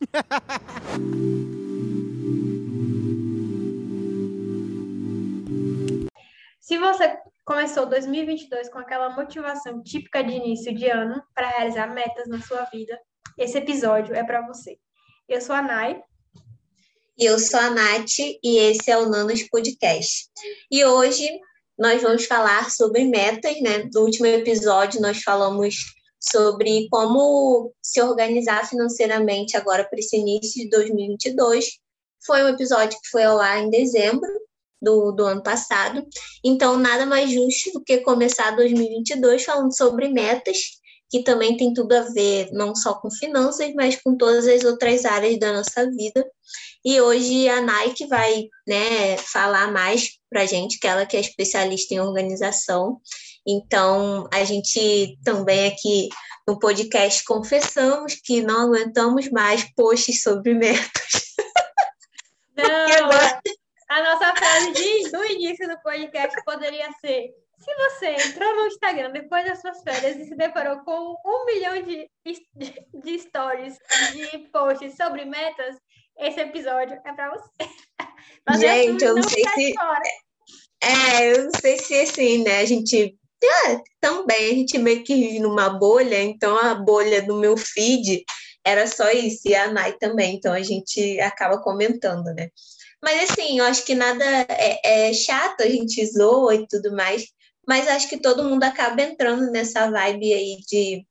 Se você começou 2022 com aquela motivação típica de início de ano para realizar metas na sua vida, esse episódio é para você. Eu sou a Nai. E eu sou a Nath e esse é o Nanos Podcast. E hoje nós vamos falar sobre metas, né? No último episódio nós falamos sobre como se organizar financeiramente agora para esse início de 2022. Foi um episódio que foi ao ar em dezembro do, do ano passado. Então, nada mais justo do que começar 2022 falando sobre metas, que também tem tudo a ver não só com finanças, mas com todas as outras áreas da nossa vida. E hoje a Nike vai né, falar mais para a gente, que ela que é especialista em organização. Então, a gente também aqui no podcast confessamos que não aguentamos mais posts sobre metas. Não, agora... a nossa frase de, do início do podcast poderia ser se você entrou no Instagram depois das suas férias e se deparou com um milhão de, de, de stories, de posts sobre metas, esse episódio é para você. Mas Gente, eu não sei se. É, eu não sei se assim, né? A gente. É, também, a gente meio que vive numa bolha, então a bolha do meu feed era só isso, e a Nai também, então a gente acaba comentando, né? Mas assim, eu acho que nada é, é chato, a gente zoa e tudo mais, mas acho que todo mundo acaba entrando nessa vibe aí de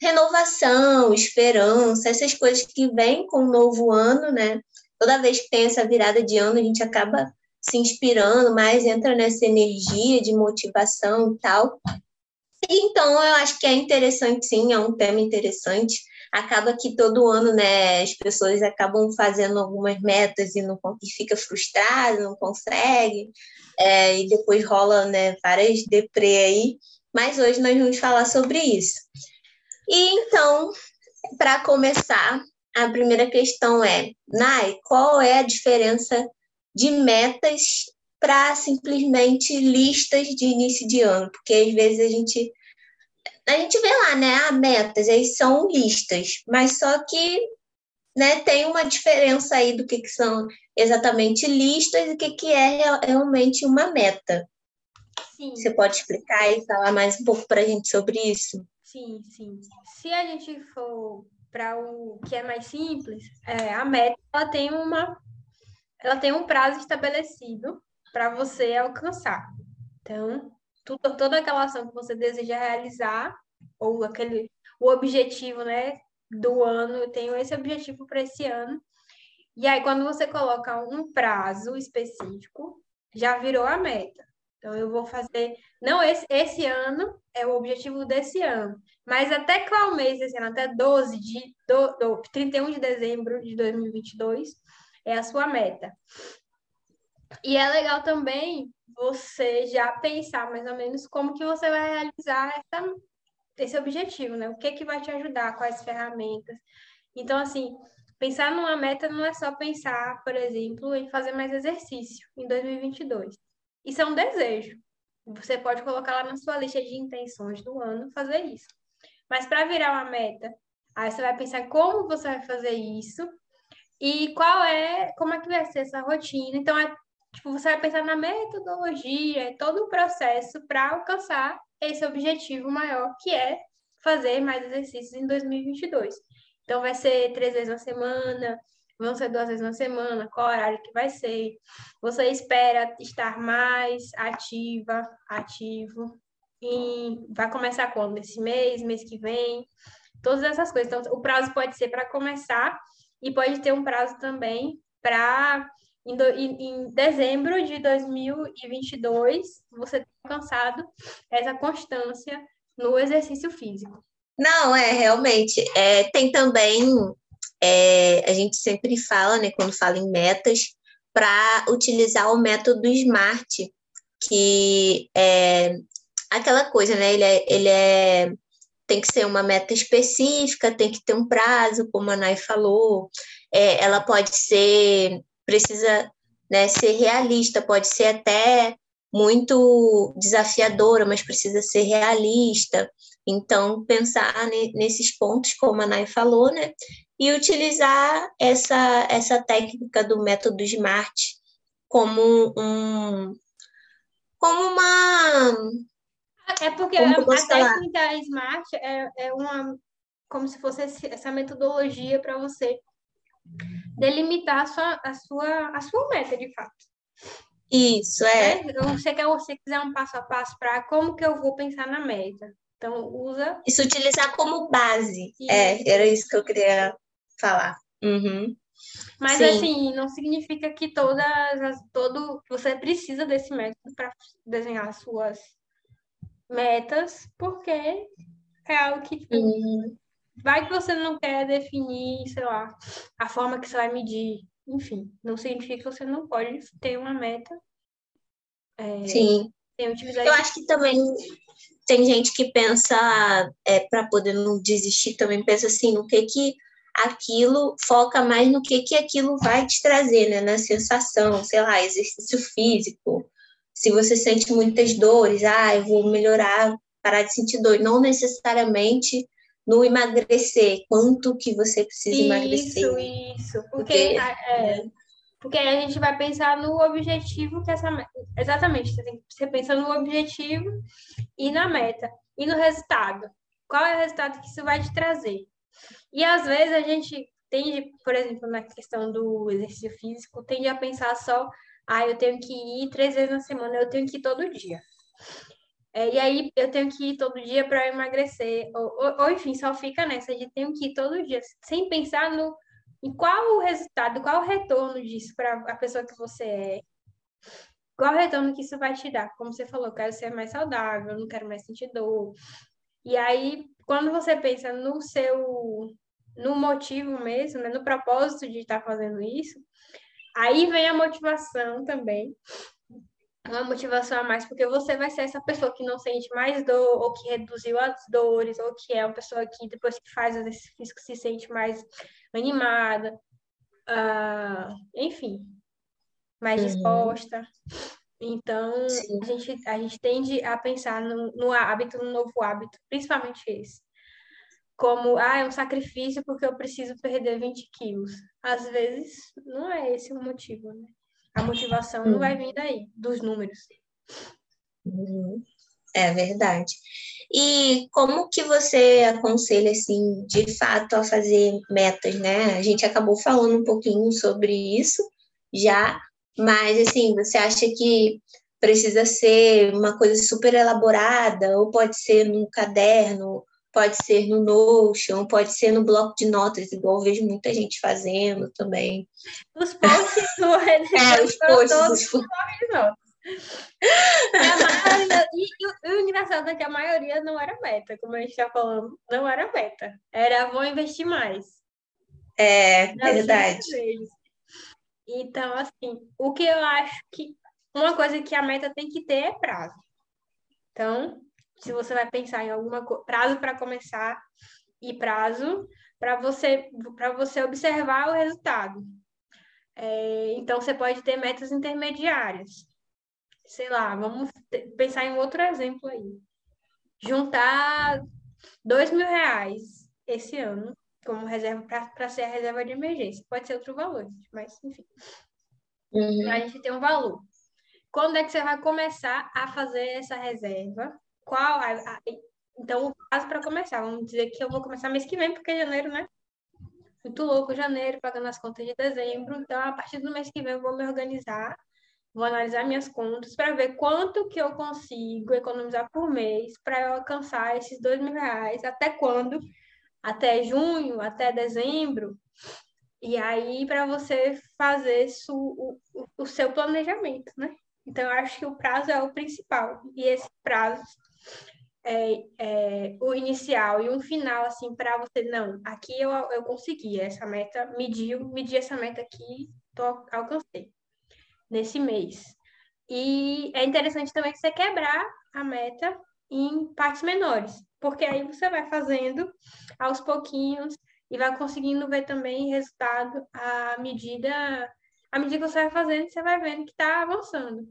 renovação, esperança, essas coisas que vêm com o novo ano, né? Toda vez que tem essa virada de ano, a gente acaba se inspirando mais, entra nessa energia de motivação e tal. Então, eu acho que é interessante, sim, é um tema interessante. Acaba que todo ano, né, as pessoas acabam fazendo algumas metas e não e fica frustrado, não consegue, é, e depois rola, né, várias deprê aí. Mas hoje nós vamos falar sobre isso. E então, para começar, a primeira questão é, Nai, qual é a diferença de metas para simplesmente listas de início de ano? Porque às vezes a gente a gente vê lá, né, a metas, aí são listas, mas só que né, tem uma diferença aí do que, que são exatamente listas e o que, que é realmente uma meta. Sim. Você pode explicar e falar mais um pouco para a gente sobre isso? Sim, sim. Se a gente for para o que é mais simples, é, a meta ela tem uma ela tem um prazo estabelecido para você alcançar. Então, tudo, toda aquela ação que você deseja realizar ou aquele o objetivo, né, do ano, eu tenho esse objetivo para esse ano. E aí quando você coloca um prazo específico, já virou a meta. Então, eu vou fazer. Não, esse, esse ano é o objetivo desse ano. Mas até qual mês desse ano? Até 12 de. Do, do, 31 de dezembro de 2022 é a sua meta. E é legal também você já pensar mais ou menos como que você vai realizar essa, esse objetivo, né? O que que vai te ajudar, quais ferramentas. Então, assim, pensar numa meta não é só pensar, por exemplo, em fazer mais exercício em 2022. Isso é um desejo. Você pode colocar lá na sua lista de intenções do ano fazer isso. Mas para virar uma meta, aí você vai pensar como você vai fazer isso e qual é, como é que vai ser essa rotina. Então, é, tipo, você vai pensar na metodologia, todo o processo para alcançar esse objetivo maior, que é fazer mais exercícios em 2022. Então, vai ser três vezes na semana, vão ser duas vezes na semana, qual horário que vai ser. Você espera estar mais ativa, ativo, e vai começar quando? Esse mês, mês que vem, todas essas coisas. Então, o prazo pode ser para começar e pode ter um prazo também para em, em, em, dezembro de 2022 você ter alcançado essa constância no exercício físico. Não, é realmente. É, tem também é, a gente sempre fala, né, quando fala em metas, para utilizar o método SMART, que é aquela coisa, né? Ele é, ele é tem que ser uma meta específica, tem que ter um prazo, como a Nai falou. É, ela pode ser, precisa né, ser realista, pode ser até muito desafiadora, mas precisa ser realista. Então, pensar nesses pontos, como a Nai falou, né? e utilizar essa, essa técnica do método SMART como um como uma é porque a, a técnica SMART é, é uma como se fosse essa metodologia para você delimitar a sua, a sua, a sua meta, de fato. Isso, é. é. Você, quer, você quiser um passo a passo para como que eu vou pensar na meta. Então, usa. Isso utilizar como base. Isso. É, era isso que eu queria falar. Uhum. Mas Sim. assim, não significa que todas as, todo você precisa desse método para desenhar as suas metas, porque é algo que tipo, uhum. vai que você não quer definir, sei lá, a forma que você vai medir. Enfim, não significa que você não pode ter uma meta. É, Sim. Eu acho que também tem gente que pensa, é, para poder não desistir, também pensa assim, no que que aquilo foca mais no que que aquilo vai te trazer, né? Na sensação, sei lá, exercício físico. Se você sente muitas dores, ah, eu vou melhorar, parar de sentir dor. Não necessariamente no emagrecer, quanto que você precisa isso, emagrecer. Isso, isso. Porque, porque, é, porque a gente vai pensar no objetivo que essa exatamente, você, tem, você pensa no objetivo e na meta e no resultado. Qual é o resultado que isso vai te trazer? E às vezes a gente tende, por exemplo, na questão do exercício físico, tende a pensar só, ah, eu tenho que ir três vezes na semana, eu tenho que ir todo dia. É, e aí eu tenho que ir todo dia para emagrecer, ou, ou, ou, enfim, só fica nessa de tenho que ir todo dia, sem pensar no em qual o resultado, qual o retorno disso para a pessoa que você é. Qual o retorno que isso vai te dar? Como você falou, quero ser mais saudável, não quero mais sentir dor. E aí, quando você pensa no seu no motivo mesmo, né, no propósito de estar fazendo isso, aí vem a motivação também. Uma motivação a mais, porque você vai ser essa pessoa que não sente mais dor, ou que reduziu as dores, ou que é uma pessoa que depois que faz exercício físico se sente mais animada, uh, enfim, mais uhum. disposta. Então, a gente, a gente tende a pensar no, no hábito, no novo hábito, principalmente esse. Como, ah, é um sacrifício porque eu preciso perder 20 quilos. Às vezes, não é esse o motivo, né? A motivação uhum. não vai vir daí, dos números. Uhum. É verdade. E como que você aconselha, assim, de fato, a fazer metas, né? A gente acabou falando um pouquinho sobre isso já, mas, assim, você acha que precisa ser uma coisa super elaborada, ou pode ser num caderno, pode ser no Notion, pode ser no bloco de notas, igual eu vejo muita gente fazendo também. Os posts do É, os posts. Todos os... de notas. Maioria, e, e, o engraçado é que a maioria não era meta, como a gente está falando, não era meta. Era vou investir mais. É, verdade. Então, assim, o que eu acho que uma coisa que a meta tem que ter é prazo. Então, se você vai pensar em alguma prazo para começar e prazo para você para você observar o resultado. É, então, você pode ter metas intermediárias sei lá, vamos pensar em outro exemplo aí. Juntar dois mil reais esse ano como reserva para ser a reserva de emergência. Pode ser outro valor, mas enfim. Uhum. A gente tem um valor. Quando é que você vai começar a fazer essa reserva? Qual? A, a, então, o prazo para começar. Vamos dizer que eu vou começar mês que vem, porque é janeiro, né? Muito louco, janeiro, pagando as contas de dezembro. Então, a partir do mês que vem, eu vou me organizar Vou analisar minhas contas para ver quanto que eu consigo economizar por mês para eu alcançar esses dois mil reais. Até quando? Até junho, até dezembro. E aí, para você fazer su, o, o, seu planejamento, né? Então, eu acho que o prazo é o principal. E esse prazo é, é o inicial e um final, assim, para você, não, aqui eu, eu consegui essa meta, mediu, medi essa meta aqui, tô, alcancei nesse mês. E é interessante também você quebrar a meta em partes menores, porque aí você vai fazendo aos pouquinhos e vai conseguindo ver também resultado à medida à medida que você vai fazendo, você vai vendo que está avançando.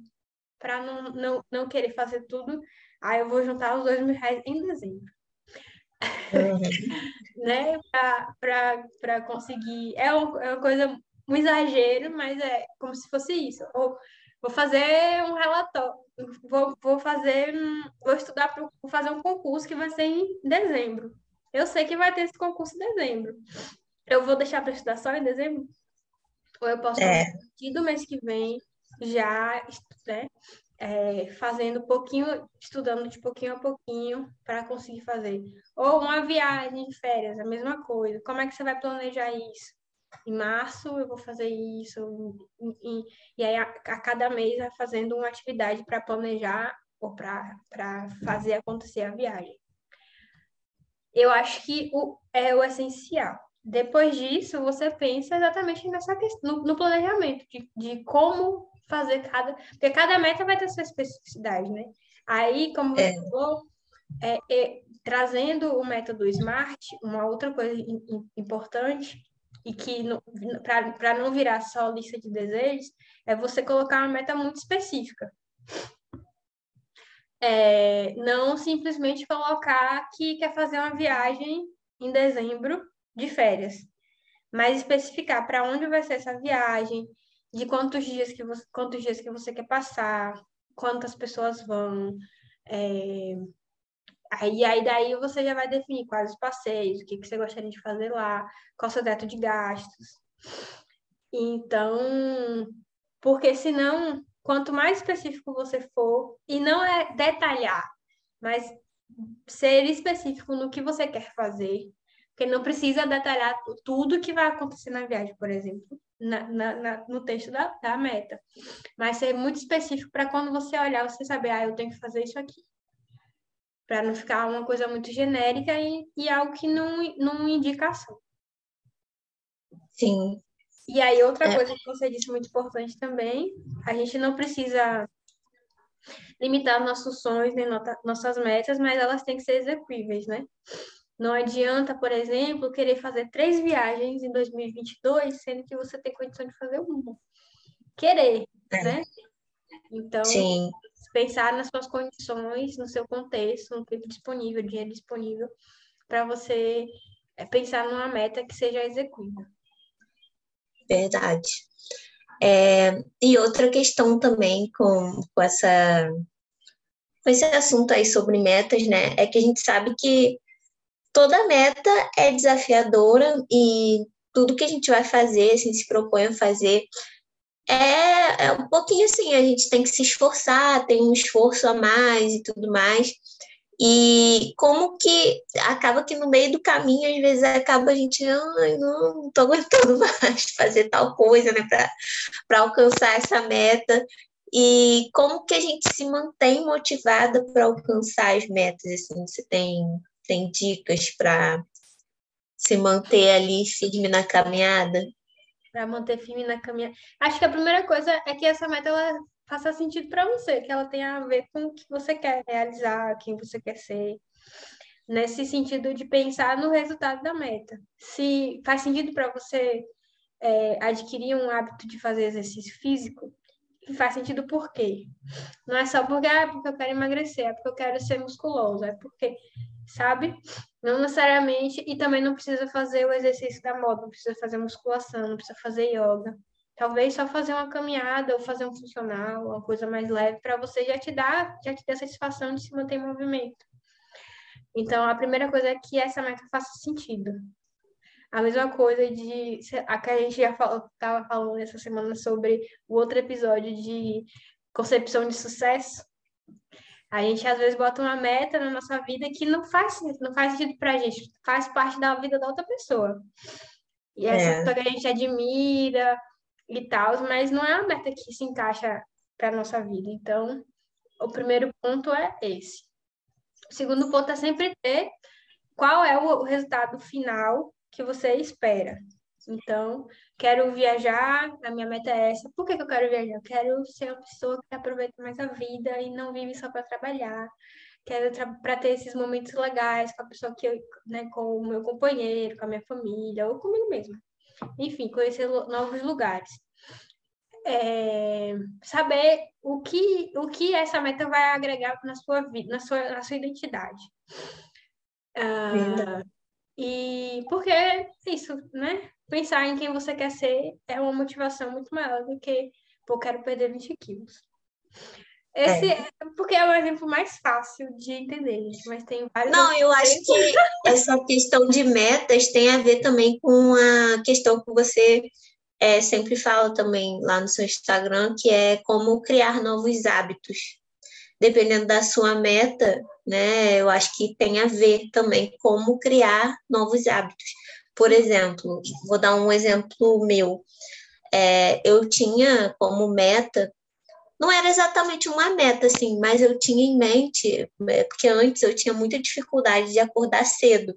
Para não, não, não querer fazer tudo, aí eu vou juntar os dois mil reais em dezembro. Uhum. né? Para conseguir. É uma, é uma coisa, um exagero, mas é como se fosse isso. Ou vou fazer um relatório, vou, vou fazer, vou estudar para fazer um concurso que vai ser em dezembro. Eu sei que vai ter esse concurso em dezembro. Eu vou deixar para estudar só em dezembro? Ou eu posso é. do mês que vem já né, é, fazendo pouquinho, estudando de pouquinho a pouquinho para conseguir fazer. Ou uma viagem de férias, a mesma coisa. Como é que você vai planejar isso? Em março eu vou fazer isso, e, e aí a, a, cada mês vai fazendo uma atividade para planejar ou para fazer acontecer a viagem. Eu acho que o, é o essencial. Depois disso, você pensa exatamente nessa questão, no, no planejamento de, de como fazer cada. Porque cada meta vai ter sua especificidade, né? Aí, como você é. falou, é, é, trazendo o método SMART, uma outra coisa importante, e que para não virar só lista de desejos, é você colocar uma meta muito específica. É, não simplesmente colocar que quer fazer uma viagem em dezembro de férias, mas especificar para onde vai ser essa viagem, de quantos dias que você, quantos dias que você quer passar, quantas pessoas vão. É... Aí, aí daí você já vai definir quais os passeios, o que, que você gostaria de fazer lá, qual o seu teto de gastos. Então, porque senão, quanto mais específico você for, e não é detalhar, mas ser específico no que você quer fazer, porque não precisa detalhar tudo que vai acontecer na viagem, por exemplo na, na, na, no texto da, da meta. Mas ser muito específico para quando você olhar, você saber, ah, eu tenho que fazer isso aqui. Para não ficar uma coisa muito genérica e, e algo que não, não indica ação. Sim. E aí, outra é. coisa que você disse muito importante também, a gente não precisa limitar nossos sonhos nem nossas metas, mas elas têm que ser execuíveis, né? Não adianta, por exemplo, querer fazer três viagens em 2022, sendo que você tem condição de fazer uma. Querer, é. né? Então, Sim. pensar nas suas condições, no seu contexto, no tempo disponível, dinheiro disponível, para você é, pensar numa meta que seja execuível. Verdade. É, e outra questão também com, com, essa, com esse assunto aí sobre metas, né? É que a gente sabe que toda meta é desafiadora e tudo que a gente vai fazer, assim, se propõe a fazer, é, é um pouquinho assim, a gente tem que se esforçar, tem um esforço a mais e tudo mais. E como que acaba que no meio do caminho, às vezes acaba a gente, ai, não, tô aguentando mais fazer tal coisa, né, para alcançar essa meta. E como que a gente se mantém motivada para alcançar as metas, assim, você tem tem dicas para se manter ali firme na caminhada? Para manter firme na caminhada. Acho que a primeira coisa é que essa meta ela faça sentido para você, que ela tenha a ver com o que você quer realizar, quem você quer ser. Nesse sentido de pensar no resultado da meta. Se faz sentido para você é, adquirir um hábito de fazer exercício físico, faz sentido por quê? Não é só porque, ah, porque eu quero emagrecer, é porque eu quero ser musculoso, é porque sabe? Não necessariamente, e também não precisa fazer o exercício da moda, não precisa fazer musculação, não precisa fazer yoga. Talvez só fazer uma caminhada ou fazer um funcional, uma coisa mais leve, para você já te dar, já te dar satisfação de se manter em movimento. Então, a primeira coisa é que essa meta faça sentido. A mesma coisa de a que a gente já estava falando essa semana sobre o outro episódio de concepção de sucesso. A gente às vezes bota uma meta na nossa vida que não faz, não faz sentido para a gente, faz parte da vida da outra pessoa. E essa é. pessoa que a gente admira e tal, mas não é uma meta que se encaixa para nossa vida. Então, o primeiro ponto é esse. O segundo ponto é sempre ter qual é o resultado final que você espera. Então, quero viajar, a minha meta é essa. Por que, que eu quero viajar? Eu quero ser uma pessoa que aproveita mais a vida e não vive só para trabalhar. Quero para ter esses momentos legais com a pessoa que eu, né, com o meu companheiro, com a minha família, ou comigo mesma. Enfim, conhecer novos lugares. É, saber o que, o que essa meta vai agregar na sua vida, na sua, na sua identidade. Uh, e porque é isso, né? Pensar em quem você quer ser é uma motivação muito maior do que, pô, quero perder 20 quilos. Esse é. porque é o exemplo mais fácil de entender, mas tem vários. Não, eu acho que essa questão de metas tem a ver também com a questão que você é, sempre fala também lá no seu Instagram, que é como criar novos hábitos. Dependendo da sua meta, né, eu acho que tem a ver também como criar novos hábitos. Por exemplo, vou dar um exemplo meu. É, eu tinha como meta não era exatamente uma meta, assim, mas eu tinha em mente, é, porque antes eu tinha muita dificuldade de acordar cedo.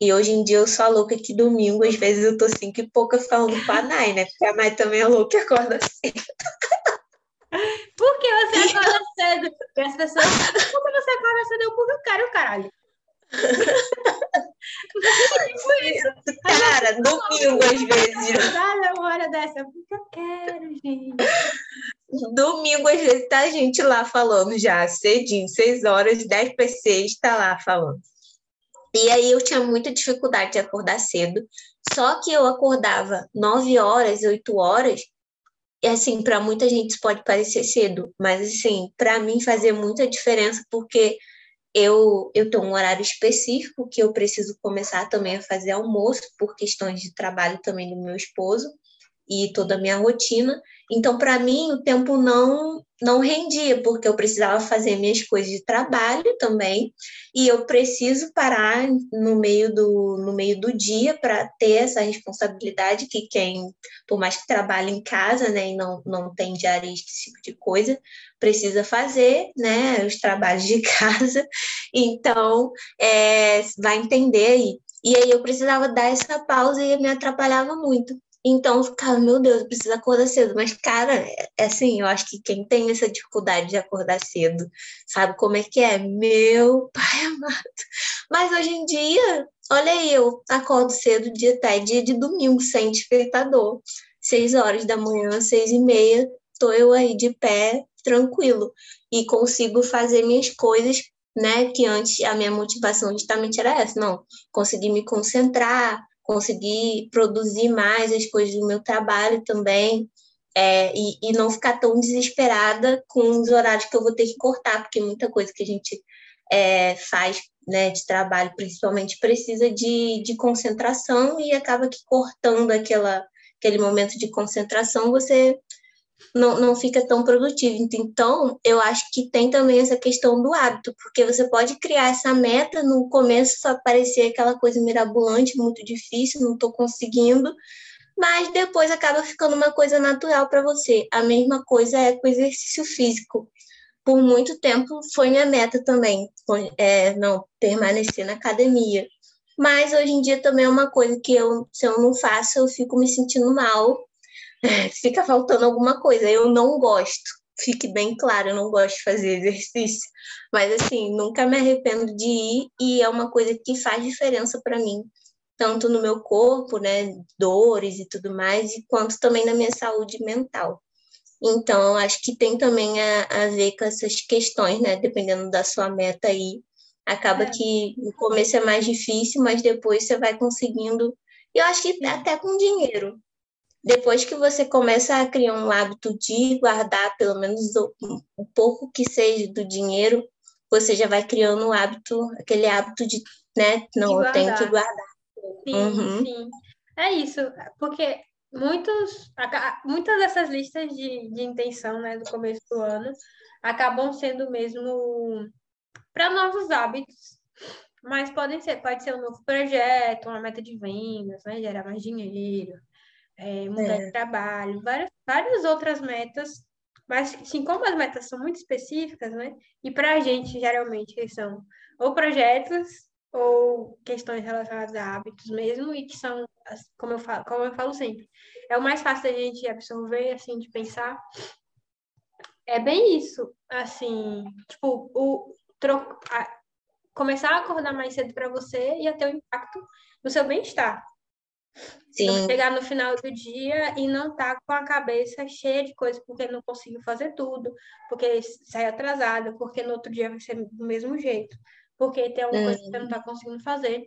E hoje em dia eu sou a louca que domingo, às vezes eu tô cinco e pouca falando com a Nai, né? Porque a Nai também é louca e acorda cedo. Por que você acorda cedo? Porque as pessoas. Por que você acorda cedo? Eu porque eu quero, caralho. Cara, domingo às vezes. Nada uma hora dessa, porque eu quero, gente. Domingo, às vezes, tá a gente lá falando já, cedinho, 6 horas, 10 para 6, tá lá falando. E aí eu tinha muita dificuldade de acordar cedo, só que eu acordava 9 horas, 8 horas, e assim, para muita gente isso pode parecer cedo, mas assim, para mim fazia muita diferença porque eu, eu tenho um horário específico que eu preciso começar também a fazer almoço por questões de trabalho também do meu esposo e toda a minha rotina. Então, para mim, o tempo não não rendia, porque eu precisava fazer minhas coisas de trabalho também, e eu preciso parar no meio do, no meio do dia para ter essa responsabilidade que quem, por mais que trabalhe em casa, né, e não, não tem diarista, esse tipo de coisa, precisa fazer, né, os trabalhos de casa, então, é, vai entender aí. E aí eu precisava dar essa pausa e me atrapalhava muito. Então eu ficava, meu Deus, precisa acordar cedo. Mas, cara, é assim, eu acho que quem tem essa dificuldade de acordar cedo sabe como é que é. Meu pai amado. Mas hoje em dia, olha aí, eu acordo cedo, dia até dia de domingo, sem despertador. Seis horas da manhã, seis e meia, tô eu aí de pé, tranquilo. E consigo fazer minhas coisas né? Que antes a minha motivação justamente era essa, não, conseguir me concentrar, conseguir produzir mais as coisas do meu trabalho também, é, e, e, não ficar tão desesperada com os horários que eu vou ter que cortar, porque muita coisa que a gente é, faz né, de trabalho, principalmente, precisa de, de concentração e acaba que cortando aquela, aquele momento de concentração, você não, não fica tão produtivo. Então, eu acho que tem também essa questão do hábito, porque você pode criar essa meta, no começo só parecer aquela coisa mirabolante, muito difícil, não estou conseguindo, mas depois acaba ficando uma coisa natural para você. A mesma coisa é com exercício físico. Por muito tempo foi minha meta também, é, não permanecer na academia. Mas hoje em dia também é uma coisa que eu, se eu não faço, eu fico me sentindo mal fica faltando alguma coisa. Eu não gosto, fique bem claro, eu não gosto de fazer exercício, mas assim, nunca me arrependo de ir e é uma coisa que faz diferença para mim, tanto no meu corpo, né, dores e tudo mais, e quanto também na minha saúde mental. Então, acho que tem também a, a ver com essas questões, né, dependendo da sua meta aí. Acaba é. que no começo é mais difícil, mas depois você vai conseguindo. E eu acho que até com dinheiro, depois que você começa a criar um hábito de guardar pelo menos o, um pouco que seja do dinheiro, você já vai criando o hábito, aquele hábito de, né, não, eu tenho que guardar. Sim, uhum. sim. É isso, porque muitos, muitas dessas listas de, de intenção, né, do começo do ano, acabam sendo mesmo para novos hábitos, mas podem ser, pode ser um novo projeto, uma meta de vendas, né, gerar mais dinheiro, é, mudar é. de trabalho, várias, várias outras metas, mas assim, como as metas são muito específicas, né? E para a gente, geralmente, são ou projetos ou questões relacionadas a hábitos mesmo, e que são, como eu falo, como eu falo sempre, é o mais fácil da gente absorver, assim, de pensar. É bem isso, assim, tipo, o tro... a... começar a acordar mais cedo para você ia ter um impacto no seu bem-estar. Sim. chegar no final do dia e não tá com a cabeça cheia de coisas porque não conseguiu fazer tudo, porque sai atrasada, porque no outro dia vai ser do mesmo jeito. porque tem alguma coisa que você não está conseguindo fazer.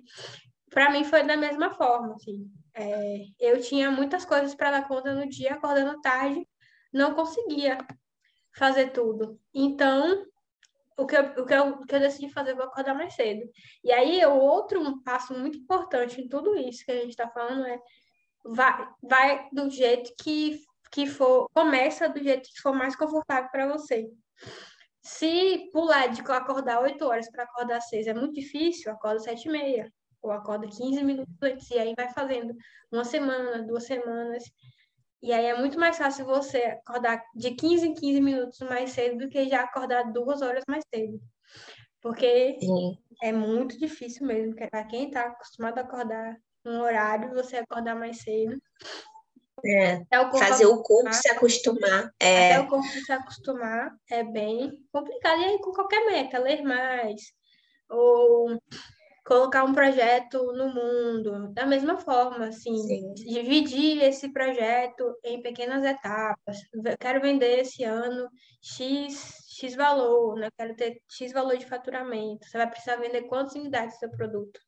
Para mim foi da mesma forma, assim. É, eu tinha muitas coisas para dar conta no dia, acordando tarde, não conseguia fazer tudo. Então, o que, eu, o, que eu, o que eu decidi fazer, eu vou acordar mais cedo. E aí, o outro passo muito importante em tudo isso que a gente está falando é vai, vai do jeito que, que for, começa do jeito que for mais confortável para você. Se pular de acordar 8 horas para acordar 6 é muito difícil, acorda 7 e meia, ou acorda 15 minutos antes, e aí vai fazendo uma semana, duas semanas. E aí é muito mais fácil você acordar de 15 em 15 minutos mais cedo do que já acordar duas horas mais cedo. Porque Sim. é muito difícil mesmo, para quem está acostumado a acordar um horário, você acordar mais cedo. É, o fazer o corpo se acostumar. É... Até o corpo se acostumar é bem complicado. E aí, com qualquer meta, ler mais, ou colocar um projeto no mundo, da mesma forma, assim, Sim. dividir esse projeto em pequenas etapas. Quero vender esse ano X, X valor, né? Quero ter X valor de faturamento. Você vai precisar vender quantas unidades do seu produto?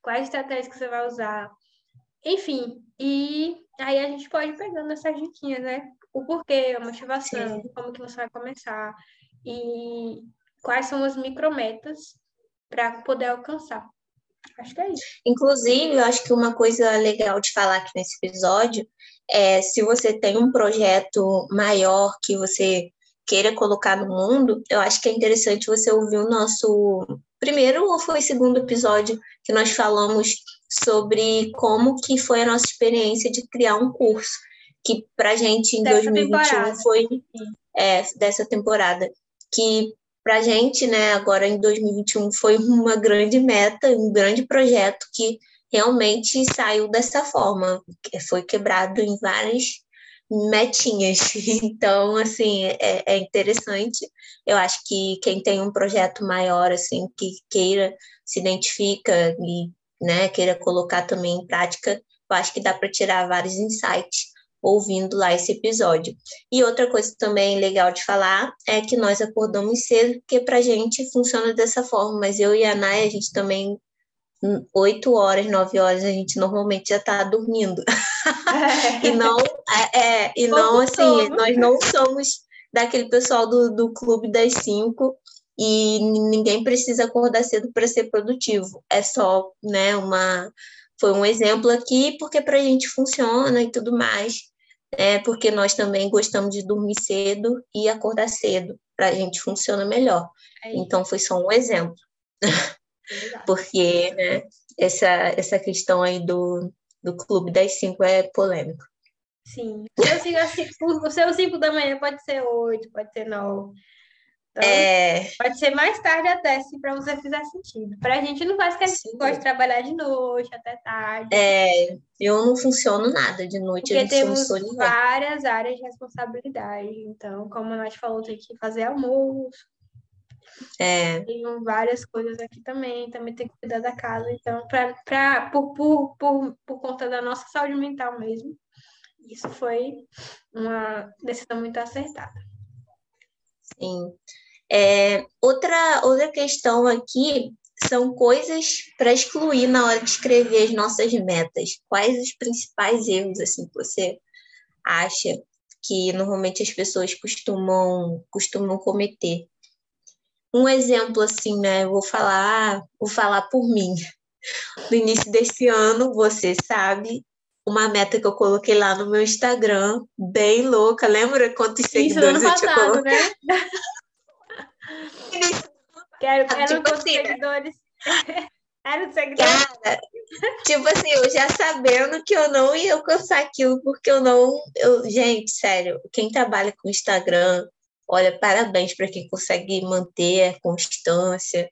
Quais estratégias que você vai usar? Enfim, e aí a gente pode ir pegando essas diquinhas, né? O porquê, a motivação, Sim. como que você vai começar e quais são as micrometas para poder alcançar. Acho que é isso. Inclusive, eu acho que uma coisa legal de falar aqui nesse episódio é se você tem um projeto maior que você queira colocar no mundo, eu acho que é interessante você ouvir o nosso primeiro ou foi segundo episódio que nós falamos sobre como que foi a nossa experiência de criar um curso, que para gente em dessa 2021 temporada. foi é, dessa temporada, que para a gente, né, agora em 2021, foi uma grande meta, um grande projeto que realmente saiu dessa forma, foi quebrado em várias metinhas. Então, assim, é, é, interessante. Eu acho que quem tem um projeto maior, assim, que queira, se identifica e né, queira colocar também em prática, eu acho que dá para tirar vários insights ouvindo lá esse episódio. E outra coisa também legal de falar é que nós acordamos cedo, porque para a gente funciona dessa forma, mas eu e a Nay, a gente também, oito horas, nove horas, a gente normalmente já está dormindo. É. e não, é, é e não assim, nós não somos daquele pessoal do, do clube das cinco e ninguém precisa acordar cedo para ser produtivo. É só, né, uma foi um exemplo aqui porque para a gente funciona e tudo mais é porque nós também gostamos de dormir cedo e acordar cedo, para a gente funciona melhor. É então, foi só um exemplo. porque né, essa, essa questão aí do, do Clube das Cinco é polêmico. Sim. O seu cinco da manhã pode ser oito, pode ser nove. Então, é... Pode ser mais tarde até, se para você fizer sentido. Para a gente não faz que a gente gosta de trabalhar de noite até tarde. É, eu não funciono nada de noite. Porque temos várias áreas de responsabilidade. Então, como nós falou, tem que fazer almoço. É. Tenho várias coisas aqui também. Também tem que cuidar da casa. Então, pra, pra, por, por, por, por conta da nossa saúde mental mesmo, isso foi uma decisão muito acertada. Sim. É, outra, outra questão aqui são coisas para excluir na hora de escrever as nossas metas. Quais os principais erros assim que você acha que normalmente as pessoas costumam costumam cometer? Um exemplo assim, né? Eu vou falar, vou falar por mim. No início desse ano, você sabe, uma meta que eu coloquei lá no meu Instagram, bem louca. Lembra quantos seguidores Isso, eu tinha colocado? Né? quero, quero tipo quantos assim, né? seguidores. Era seguidores. Cara, tipo assim, eu já sabendo que eu não ia alcançar aquilo, porque eu não. Eu, gente, sério, quem trabalha com Instagram, olha, parabéns para quem consegue manter a constância,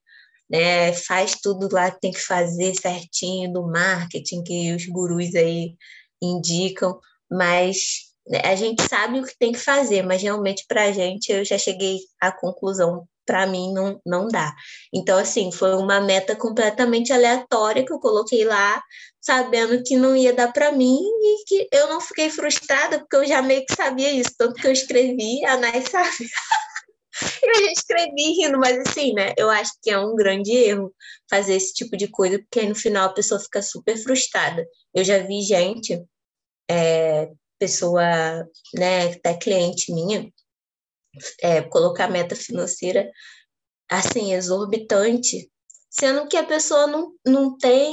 né? Faz tudo lá que tem que fazer certinho do marketing que os gurus aí indicam, mas né, a gente sabe o que tem que fazer, mas realmente para a gente eu já cheguei à conclusão, para mim não, não dá. Então, assim, foi uma meta completamente aleatória que eu coloquei lá, sabendo que não ia dar para mim e que eu não fiquei frustrada, porque eu já meio que sabia isso, tanto que eu escrevi, a Nai sabe. Eu já escrevi rindo, mas assim, né? Eu acho que é um grande erro fazer esse tipo de coisa, porque aí no final a pessoa fica super frustrada. Eu já vi gente, é, pessoa, né, até cliente minha, é, colocar meta financeira assim, exorbitante, sendo que a pessoa não, não tem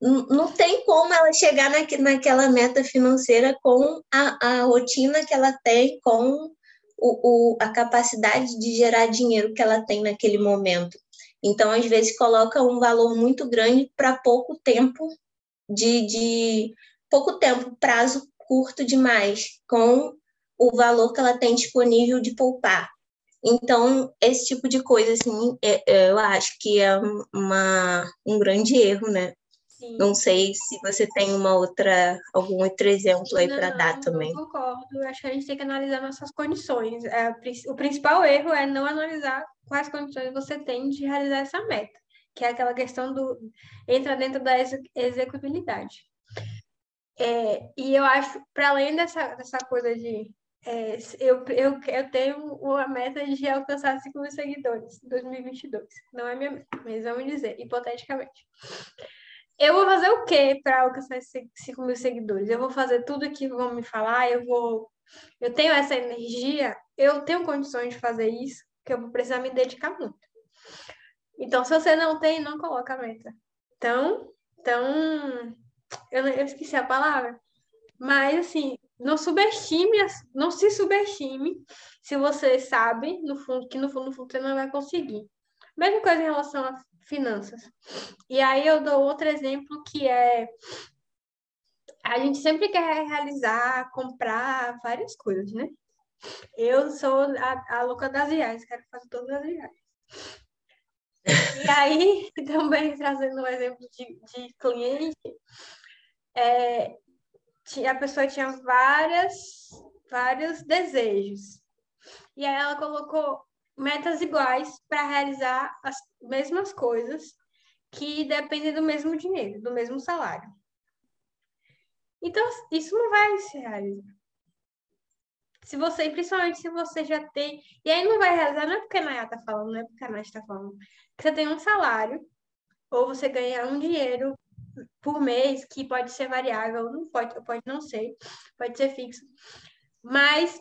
não tem como ela chegar na, naquela meta financeira com a, a rotina que ela tem, com o, o, a capacidade de gerar dinheiro que ela tem naquele momento. Então, às vezes, coloca um valor muito grande para pouco tempo de, de pouco tempo, prazo curto demais, com o valor que ela tem disponível de poupar. Então, esse tipo de coisa, assim, é, é, eu acho que é uma, um grande erro, né? Sim. Não sei se você tem uma outra, algum outro exemplo aí para dar também. Eu concordo, eu acho que a gente tem que analisar nossas condições. É, o principal erro é não analisar quais condições você tem de realizar essa meta, que é aquela questão do entra dentro da executabilidade. É, e eu acho, para além dessa, dessa coisa de é, eu, eu, eu tenho uma meta de alcançar 5 mil seguidores em 2022. Não é minha meta, mas vamos dizer, hipoteticamente. Eu vou fazer o quê para alcançar esses 5 mil seguidores? Eu vou fazer tudo que vão me falar, eu vou. Eu tenho essa energia, eu tenho condições de fazer isso, que eu vou precisar me dedicar muito. Então, se você não tem, não coloca a meta. Então, então eu, eu esqueci a palavra. Mas, assim, não subestime, não se subestime se você sabe, no fundo, que no fundo, no fundo você não vai conseguir. Mesma coisa em relação a finanças. E aí eu dou outro exemplo que é a gente sempre quer realizar, comprar várias coisas, né? Eu sou a, a louca das viagens, quero fazer todas as viagens. E aí, também trazendo um exemplo de, de cliente, é, a pessoa tinha várias, vários desejos. E aí ela colocou metas iguais para realizar as mesmas coisas que dependem do mesmo dinheiro, do mesmo salário. Então, isso não vai se realizar. Se você, principalmente se você já tem. E aí não vai realizar, não é porque a Naya está falando, não é porque a Naya está falando. Que você tem um salário, ou você ganha um dinheiro por mês, que pode ser variável, não pode, pode não ser, pode ser fixo. Mas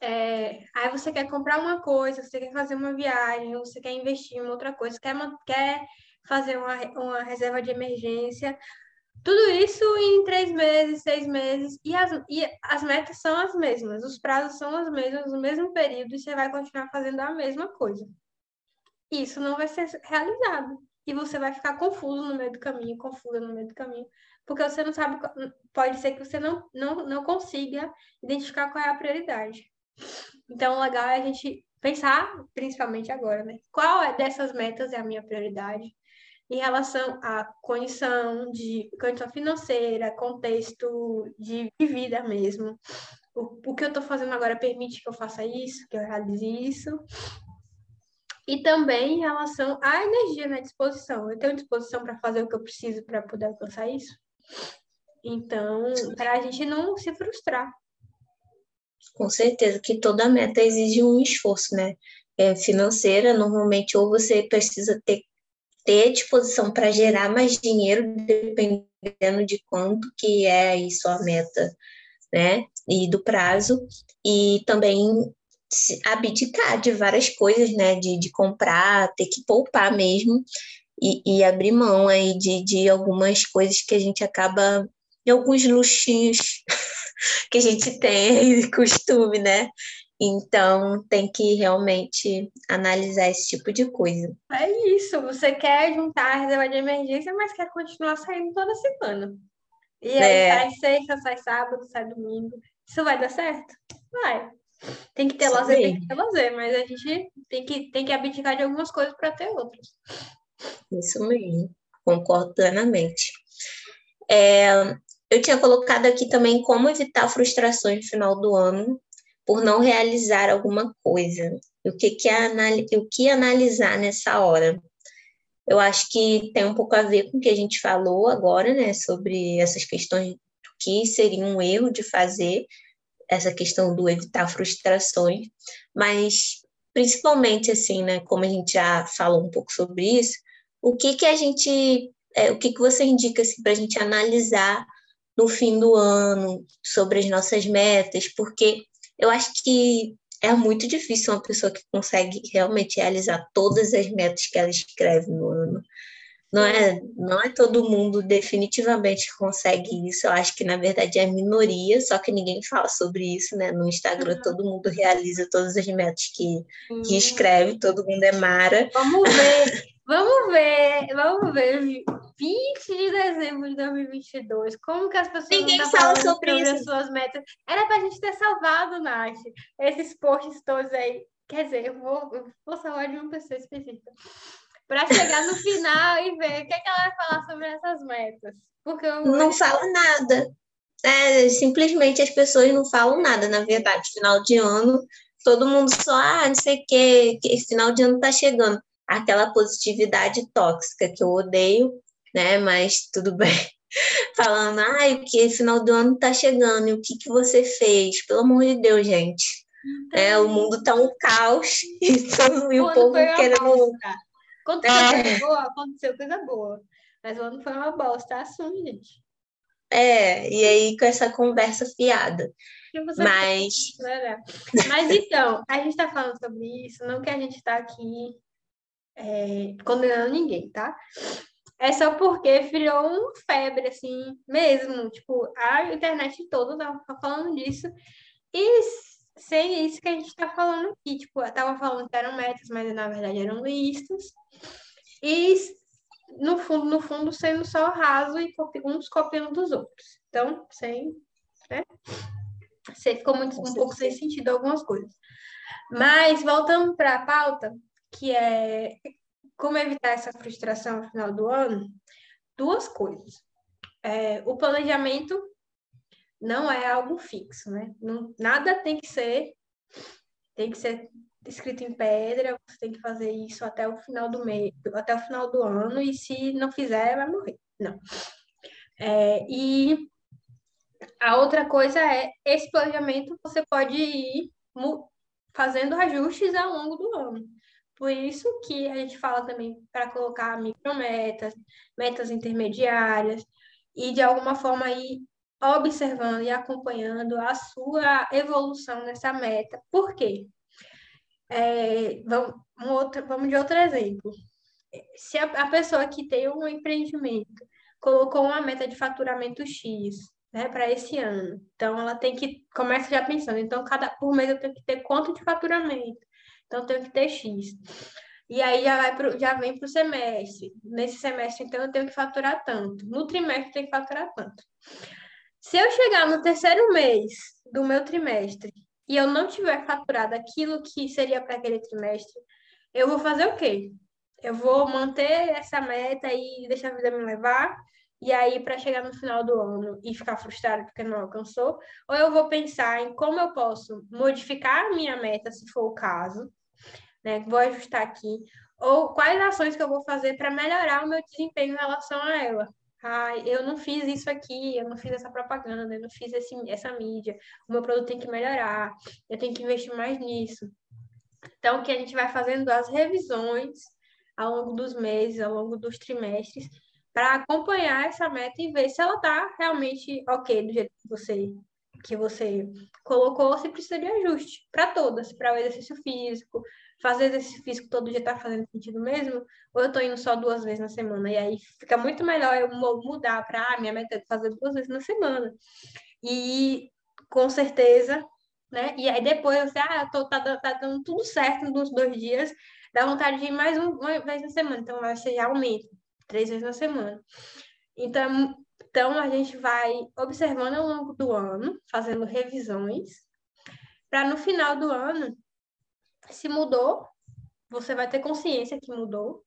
é, aí você quer comprar uma coisa, você quer fazer uma viagem, você quer investir em outra coisa, quer, quer fazer uma, uma reserva de emergência. Tudo isso em três meses, seis meses, e as, e as metas são as mesmas, os prazos são os mesmos, no mesmo período, e você vai continuar fazendo a mesma coisa. Isso não vai ser realizado e você vai ficar confuso no meio do caminho, confusa no meio do caminho, porque você não sabe, pode ser que você não, não, não consiga identificar qual é a prioridade. Então, o legal é a gente pensar, principalmente agora, né? Qual é dessas metas é a minha prioridade em relação à condição de condição financeira, contexto de, de vida mesmo. O, o que eu estou fazendo agora permite que eu faça isso, que eu realize isso, e também em relação à energia na disposição. Eu tenho disposição para fazer o que eu preciso para poder alcançar isso? Então, para a gente não se frustrar. Com certeza que toda meta exige um esforço, né? É, financeira, normalmente, ou você precisa ter, ter disposição para gerar mais dinheiro, dependendo de quanto que é aí sua meta, né? E do prazo, e também abdicar de várias coisas, né? De, de comprar, ter que poupar mesmo e, e abrir mão aí de, de algumas coisas que a gente acaba, de alguns luxinhos que a gente tem de costume, né? Então, tem que realmente analisar esse tipo de coisa. É isso, você quer juntar a reserva de emergência, mas quer continuar saindo toda semana. E aí é. sai sexta, sai sábado, sai domingo. Isso vai dar certo? Vai. Tem que ter Isso lazer, tem que ter lazer, mas a gente tem que, tem que abdicar de algumas coisas para ter outras. Isso mesmo, concordo plenamente. É, eu tinha colocado aqui também como evitar frustrações no final do ano por não realizar alguma coisa. O que, que, é o que analisar nessa hora? Eu acho que tem um pouco a ver com o que a gente falou agora, né, sobre essas questões do que seria um erro de fazer essa questão do evitar frustrações, mas principalmente assim, né, como a gente já falou um pouco sobre isso, o que que a gente, é, o que que você indica assim, para a gente analisar no fim do ano sobre as nossas metas, porque eu acho que é muito difícil uma pessoa que consegue realmente realizar todas as metas que ela escreve no ano. Não é, não é todo mundo definitivamente consegue isso. Eu acho que na verdade é a minoria, só que ninguém fala sobre isso, né? No Instagram uhum. todo mundo realiza todas as metas que, uhum. que escreve, todo mundo é Mara. Vamos ver, vamos ver, vamos ver. 20 de dezembro de 2022. Como que as pessoas ninguém não fala sobre, sobre as suas metas? Era pra gente ter salvado, Nath, esses posts todos aí. Quer dizer, eu vou, eu vou salvar de uma pessoa específica para chegar no final e ver o que, é que ela vai falar sobre essas metas. Porque eu... Não fala nada. É, simplesmente as pessoas não falam nada, na verdade. Final de ano, todo mundo só, ah, não sei o que, que final de ano tá chegando. Aquela positividade tóxica que eu odeio, né? Mas tudo bem. Falando, ai, ah, que final do ano tá chegando, e o que, que você fez? Pelo amor de Deus, gente. É, o mundo tá um caos e, todo, e o povo querendo. Aconteceu é. coisa boa, aconteceu coisa boa. Mas o ano foi uma bosta, assume, gente. É, e aí com essa conversa fiada. Mas... Mas então, a gente está falando sobre isso, não que a gente está aqui é, condenando ninguém, tá? É só porque virou um febre, assim, mesmo. Tipo, a internet toda tá falando disso. E sem isso que a gente está falando aqui. Tipo, eu tava falando que eram metas, mas na verdade eram listas. E no fundo, no fundo, sendo só raso e uns copiando dos outros. Então, sem, né? Você ficou muito, um pouco sem sentido algumas coisas. Mas, voltando para a pauta, que é como evitar essa frustração no final do ano, duas coisas. É, o planejamento não é algo fixo, né? Não, nada tem que ser tem que ser escrito em pedra, você tem que fazer isso até o final do mês, até o final do ano, e se não fizer, vai morrer. Não. É, e a outra coisa é, esse planejamento você pode ir fazendo ajustes ao longo do ano. Por isso que a gente fala também para colocar micrometas, metas intermediárias, e de alguma forma ir observando e acompanhando a sua evolução nessa meta. Por quê? É, vamos, um outro, vamos de outro exemplo. Se a, a, pessoa que tem um empreendimento colocou uma meta de faturamento X, né, para esse ano, então ela tem que começa já pensando, então cada por mês eu tenho que ter quanto de faturamento, então eu tenho que ter X. E aí já, vai pro, já vem para o semestre. Nesse semestre, então, eu tenho que faturar tanto. No trimestre, tenho que faturar tanto. Se eu chegar no terceiro mês do meu trimestre e eu não tiver faturado aquilo que seria para aquele trimestre, eu vou fazer o quê? Eu vou manter essa meta e deixar a vida me levar, e aí para chegar no final do ano e ficar frustrado porque não alcançou, ou eu vou pensar em como eu posso modificar a minha meta, se for o caso, né? Vou ajustar aqui, ou quais ações que eu vou fazer para melhorar o meu desempenho em relação a ela ah, eu não fiz isso aqui, eu não fiz essa propaganda, eu não fiz esse, essa mídia, o meu produto tem que melhorar, eu tenho que investir mais nisso. Então, que a gente vai fazendo as revisões ao longo dos meses, ao longo dos trimestres, para acompanhar essa meta e ver se ela está realmente ok do jeito que você que você colocou, se precisa de ajuste para todas, para o exercício físico, fazer exercício físico todo dia tá fazendo sentido mesmo, ou eu tô indo só duas vezes na semana, e aí fica muito melhor eu mudar para ah, minha meta é fazer duas vezes na semana. E com certeza, né? E aí depois você, ah, tô, tá, tá dando tudo certo nos dois dias, dá vontade de ir mais uma vez na semana, então ser já aumenta, três vezes na semana. Então, então a gente vai observando ao longo do ano, fazendo revisões, para no final do ano se mudou, você vai ter consciência que mudou.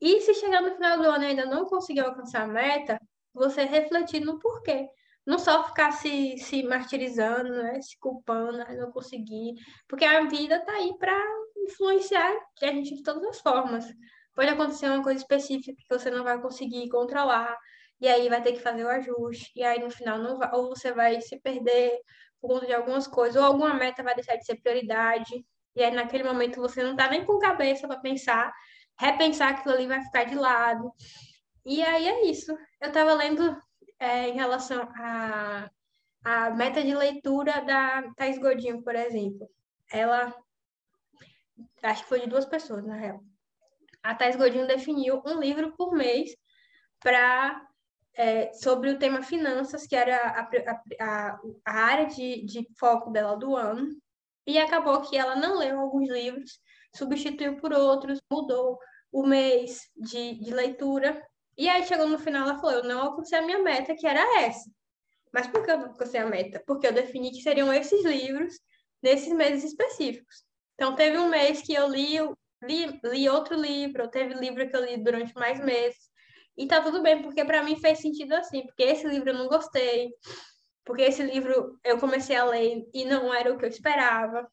E se chegar no final do ano e ainda não conseguir alcançar a meta, você refletir no porquê. Não só ficar se, se martirizando, né? se culpando, não conseguir. Porque a vida está aí para influenciar a gente de todas as formas. Pode acontecer uma coisa específica que você não vai conseguir controlar, e aí vai ter que fazer o ajuste, e aí no final não vai, ou você vai se perder, por conta de algumas coisas, ou alguma meta vai deixar de ser prioridade, e aí naquele momento você não tá nem com cabeça para pensar, repensar aquilo ali vai ficar de lado. E aí é isso. Eu estava lendo é, em relação a, a meta de leitura da Thais Godinho, por exemplo. Ela, acho que foi de duas pessoas, na real. A Thais Godinho definiu um livro por mês para é, sobre o tema finanças, que era a, a, a área de, de foco dela do ano. E acabou que ela não leu alguns livros, substituiu por outros, mudou o mês de, de leitura. E aí chegou no final, ela falou: Eu não alcancei a minha meta, que era essa. Mas por que eu não alcancei a meta? Porque eu defini que seriam esses livros nesses meses específicos. Então, teve um mês que eu li, li, li outro livro, teve livro que eu li durante mais meses. E tá tudo bem, porque para mim fez sentido assim, porque esse livro eu não gostei, porque esse livro eu comecei a ler e não era o que eu esperava.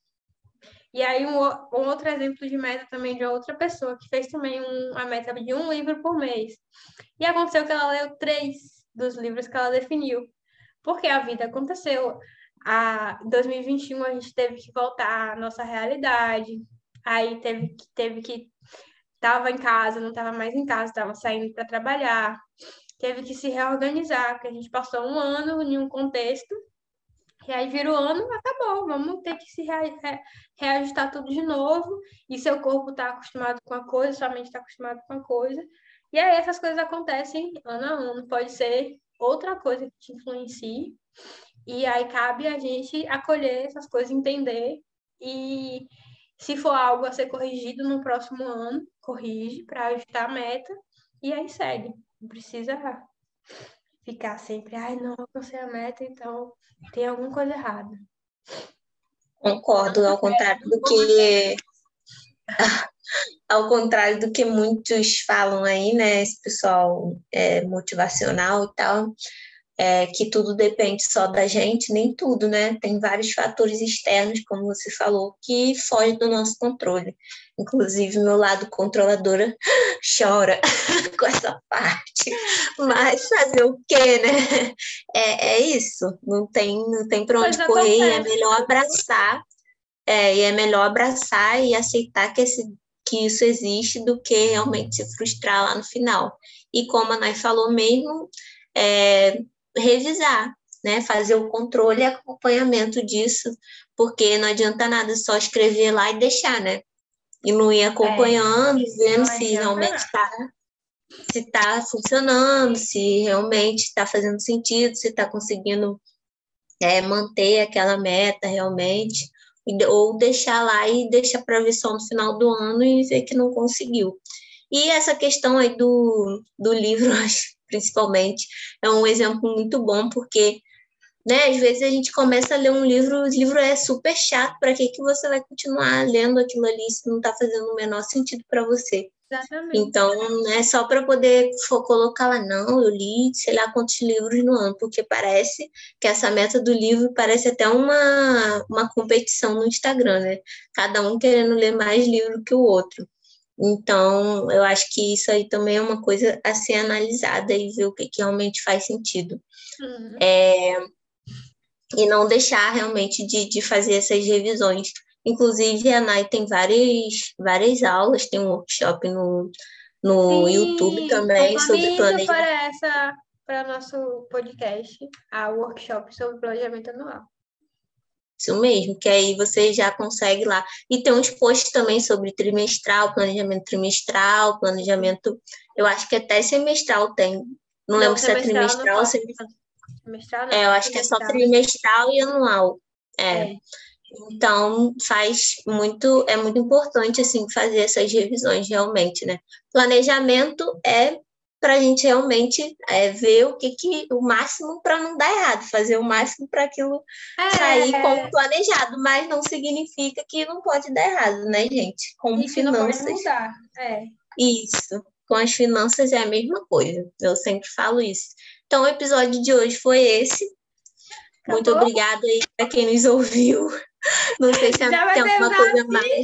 E aí, um, um outro exemplo de meta também de outra pessoa que fez também um, uma meta de um livro por mês. E aconteceu que ela leu três dos livros que ela definiu, porque a vida aconteceu. A, em 2021 a gente teve que voltar à nossa realidade, aí teve, teve que estava em casa, não estava mais em casa, estava saindo para trabalhar, teve que se reorganizar, porque a gente passou um ano em um contexto, e aí vira o ano, acabou, vamos ter que se reajustar tudo de novo, e seu corpo está acostumado com a coisa, sua mente está acostumada com a coisa, e aí essas coisas acontecem ano a ano, pode ser outra coisa que te influencie, e aí cabe a gente acolher essas coisas, entender e se for algo a ser corrigido no próximo ano, corrige para ajustar a meta e aí segue. Não precisa ficar sempre, ai, não alcancei a meta, então tem alguma coisa errada. Concordo, ao contrário do que ao contrário do que muitos falam aí, né? Esse pessoal é, motivacional e tal é, que tudo depende só da gente, nem tudo, né? Tem vários fatores externos, como você falou, que fogem do nosso controle. Inclusive, meu lado controladora chora com essa parte. Mas fazer o quê, né? É, é isso. Não tem, não tem para onde correr. É melhor abraçar. É, e é melhor abraçar e aceitar que, esse, que isso existe do que realmente se frustrar lá no final. E como a Nay falou mesmo, é, revisar, né? Fazer o controle e acompanhamento disso, porque não adianta nada só escrever lá e deixar, né? E não ir acompanhando, é, vendo se realmente está se está funcionando, se realmente está fazendo sentido, se está conseguindo é, manter aquela meta realmente, ou deixar lá e deixar para ver só no final do ano e ver que não conseguiu. E essa questão aí do, do livro, principalmente, é um exemplo muito bom, porque né, às vezes a gente começa a ler um livro, o livro é super chato, para que, que você vai continuar lendo aquilo ali se não está fazendo o menor sentido para você? Exatamente. Então, é só para poder colocar lá, não, eu li sei lá quantos livros no ano, porque parece que essa meta do livro parece até uma, uma competição no Instagram, né? Cada um querendo ler mais livro que o outro. Então, eu acho que isso aí também é uma coisa a ser analisada e ver o que, que realmente faz sentido. Uhum. É, e não deixar realmente de, de fazer essas revisões. Inclusive, a Nai tem várias, várias aulas, tem um workshop no, no Sim, YouTube também sobre planejamento. para essa para nosso podcast, a workshop sobre planejamento anual. Isso mesmo, que aí você já consegue lá. E tem uns posts também sobre trimestral, planejamento trimestral, planejamento, eu acho que até semestral tem. Não, não lembro se é trimestral ou semestral. Não, é, eu acho que é só trimestral e anual. É. é. Então, faz muito, é muito importante, assim, fazer essas revisões realmente, né? Planejamento é para a gente realmente é, ver o que, que o máximo para não dar errado, fazer o máximo para aquilo é, sair como planejado, mas não significa que não pode dar errado, né, gente? Como e finanças. Não pode mudar. É. Isso. Com as finanças é a mesma coisa. Eu sempre falo isso. Então, o episódio de hoje foi esse. Acabou? Muito obrigada aí para quem nos ouviu. Não sei se tem alguma coisa mais.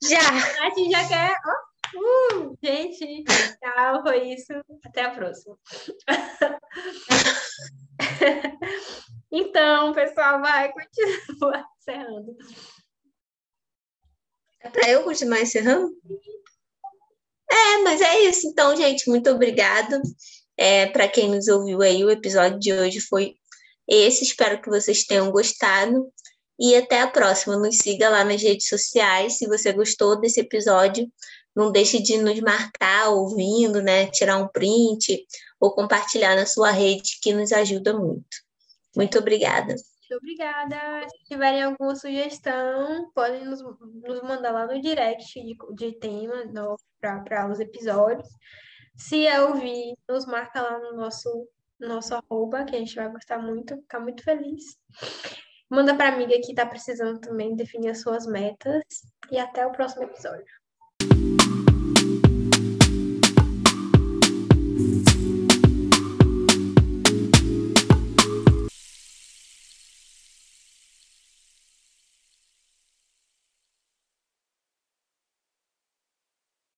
já. A gente já quer. Oh Uh, gente, tchau, foi isso. Até a próxima. Então, pessoal, vai, continua encerrando. É para eu continuar encerrando? É, mas é isso. Então, gente, muito obrigada. É, para quem nos ouviu aí, o episódio de hoje foi esse. Espero que vocês tenham gostado. E até a próxima. Nos siga lá nas redes sociais. Se você gostou desse episódio, não deixe de nos marcar ouvindo, né? Tirar um print ou compartilhar na sua rede, que nos ajuda muito. Muito obrigada. Muito obrigada. Se tiverem alguma sugestão, podem nos, nos mandar lá no direct de, de tema para os episódios. Se é ouvir, nos marca lá no nosso, nosso arroba, que a gente vai gostar muito, ficar muito feliz. Manda para a amiga que está precisando também definir as suas metas. E até o próximo episódio.